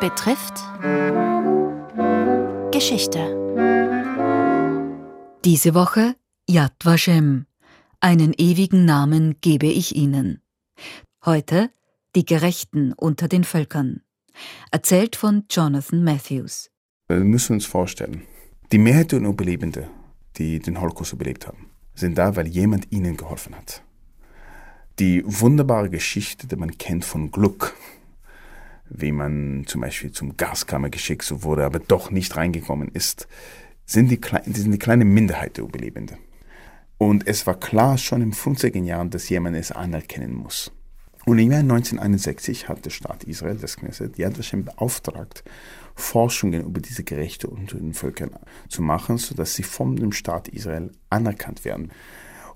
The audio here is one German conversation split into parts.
betrifft Geschichte. Diese Woche Yad Vashem. Einen ewigen Namen gebe ich Ihnen. Heute die Gerechten unter den Völkern. Erzählt von Jonathan Matthews. Wir müssen uns vorstellen, die Mehrheit der Überlebenden, die den Holocaust überlebt haben, sind da, weil jemand ihnen geholfen hat. Die wunderbare Geschichte, die man kennt von Glück, wie man zum Beispiel zum Gaskammer geschickt wurde, aber doch nicht reingekommen ist, sind die, sind die kleine Minderheit der Überlebenden. Und es war klar schon in 50er Jahren, dass jemand es anerkennen muss. Und im Jahr 1961 hat der Staat Israel, das Knesset, Yad Vashem beauftragt, Forschungen über diese Gerechte unter den Völkern zu machen, sodass sie von dem Staat Israel anerkannt werden.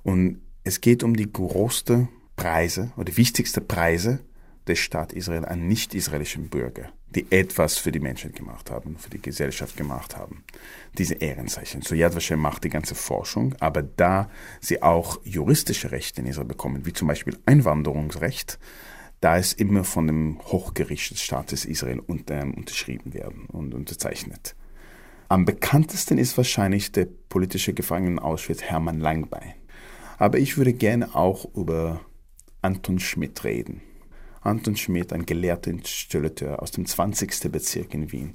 Und es geht um die größte Preise oder wichtigste Preise des Staat Israel an nicht-israelischen Bürger, die etwas für die Menschen gemacht haben, für die Gesellschaft gemacht haben. Diese Ehrenzeichen. So Yad Vashem macht die ganze Forschung, aber da sie auch juristische Rechte in Israel bekommen, wie zum Beispiel Einwanderungsrecht, da ist immer von dem Hochgericht des Staates Israel unter, unterschrieben werden und unterzeichnet. Am bekanntesten ist wahrscheinlich der politische Gefangene Auschwitz Hermann Langbein. Aber ich würde gerne auch über Anton Schmidt reden. Anton Schmidt, ein gelehrter Installateur aus dem 20. Bezirk in Wien,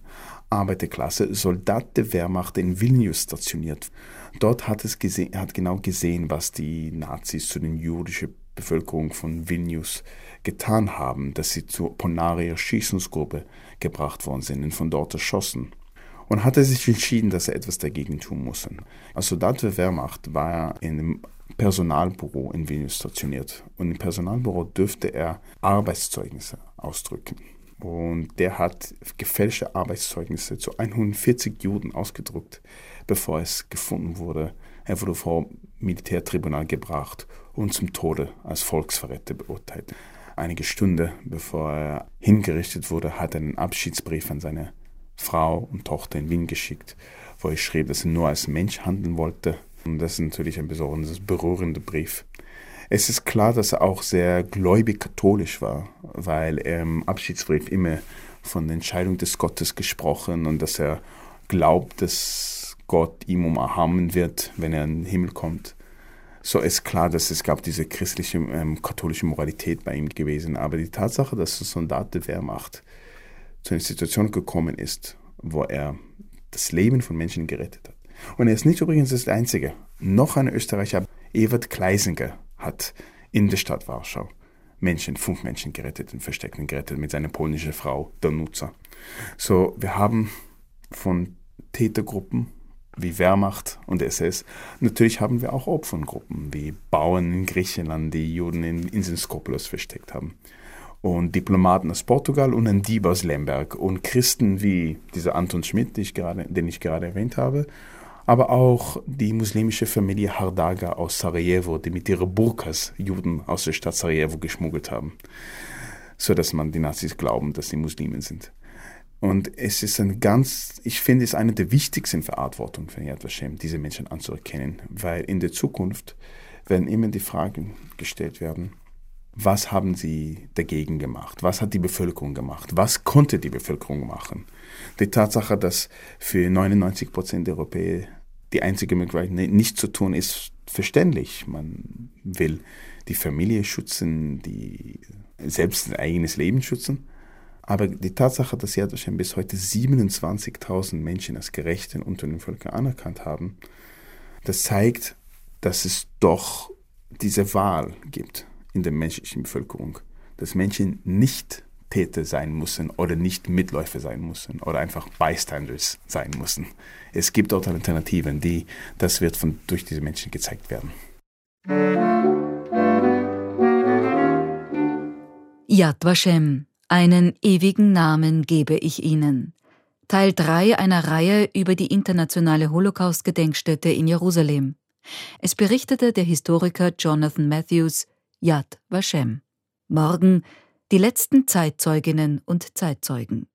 Arbeiterklasse, Soldat der Wehrmacht in Vilnius stationiert. Dort hat es gesehen, hat genau gesehen, was die Nazis zu den jüdischen Bevölkerung von Vilnius getan haben, dass sie zur Ponaria Schießungsgruppe gebracht worden sind und von dort erschossen. Und hatte sich entschieden, dass er etwas dagegen tun muss. Als Soldat der Wehrmacht war er in einem Personalbüro in Vilnius stationiert. Und im Personalbüro dürfte er Arbeitszeugnisse ausdrücken. Und der hat gefälschte Arbeitszeugnisse zu 140 Juden ausgedruckt, bevor es gefunden wurde. Er wurde vor Militärtribunal gebracht und zum Tode als Volksverräter beurteilt. Einige Stunden bevor er hingerichtet wurde, hat er einen Abschiedsbrief an seine Frau und Tochter in Wien geschickt, wo er schrieb, dass er nur als Mensch handeln wollte und das ist natürlich ein besonders berührender Brief. Es ist klar, dass er auch sehr gläubig katholisch war, weil er im Abschiedsbrief immer von der Entscheidung des Gottes gesprochen und dass er glaubt, dass Gott ihm umarmen wird, wenn er in den Himmel kommt. So ist klar, dass es gab diese christliche, ähm, katholische Moralität bei ihm gewesen. Aber die Tatsache, dass ein Soldat der Wehrmacht zu einer Situation gekommen ist, wo er das Leben von Menschen gerettet hat, und er ist nicht übrigens das Einzige. Noch ein Österreicher, Evert Kleisinger, hat in der Stadt Warschau Menschen, fünf Menschen gerettet und versteckt und gerettet mit seiner polnischen Frau Danuza. So, wir haben von Tätergruppen wie Wehrmacht und SS. Natürlich haben wir auch Opfergruppen wie Bauern in Griechenland, die Juden in Inseln Skopelos versteckt haben. Und Diplomaten aus Portugal und ein Dieb aus Lemberg und Christen wie dieser Anton Schmidt, den ich gerade erwähnt habe aber auch die muslimische Familie Hardaga aus Sarajevo, die mit ihren Burkas Juden aus der Stadt Sarajevo geschmuggelt haben, so dass man die Nazis glauben, dass sie Muslimen sind. Und es ist ein ganz, ich finde, es eine der wichtigsten Verantwortungen von Yad Vashem, diese Menschen anzuerkennen, weil in der Zukunft werden immer die Fragen gestellt werden, was haben sie dagegen gemacht? Was hat die Bevölkerung gemacht? Was konnte die Bevölkerung machen? Die Tatsache, dass für 99 Prozent der Europäer die einzige Möglichkeit nicht zu tun, ist verständlich. Man will die Familie schützen, die selbst sein eigenes Leben schützen. Aber die Tatsache, dass Yad Vashem bis heute 27.000 Menschen als Gerechten unter den Völkern anerkannt haben, das zeigt, dass es doch diese Wahl gibt in der menschlichen Bevölkerung, dass Menschen nicht Täter sein müssen oder nicht Mitläufer sein müssen oder einfach Bystanders sein müssen. Es gibt dort Alternativen, die, das wird von, durch diese Menschen gezeigt werden. Yad Vashem, einen ewigen Namen gebe ich Ihnen. Teil 3 einer Reihe über die internationale Holocaust-Gedenkstätte in Jerusalem. Es berichtete der Historiker Jonathan Matthews Yad Vashem. Morgen die letzten Zeitzeuginnen und Zeitzeugen.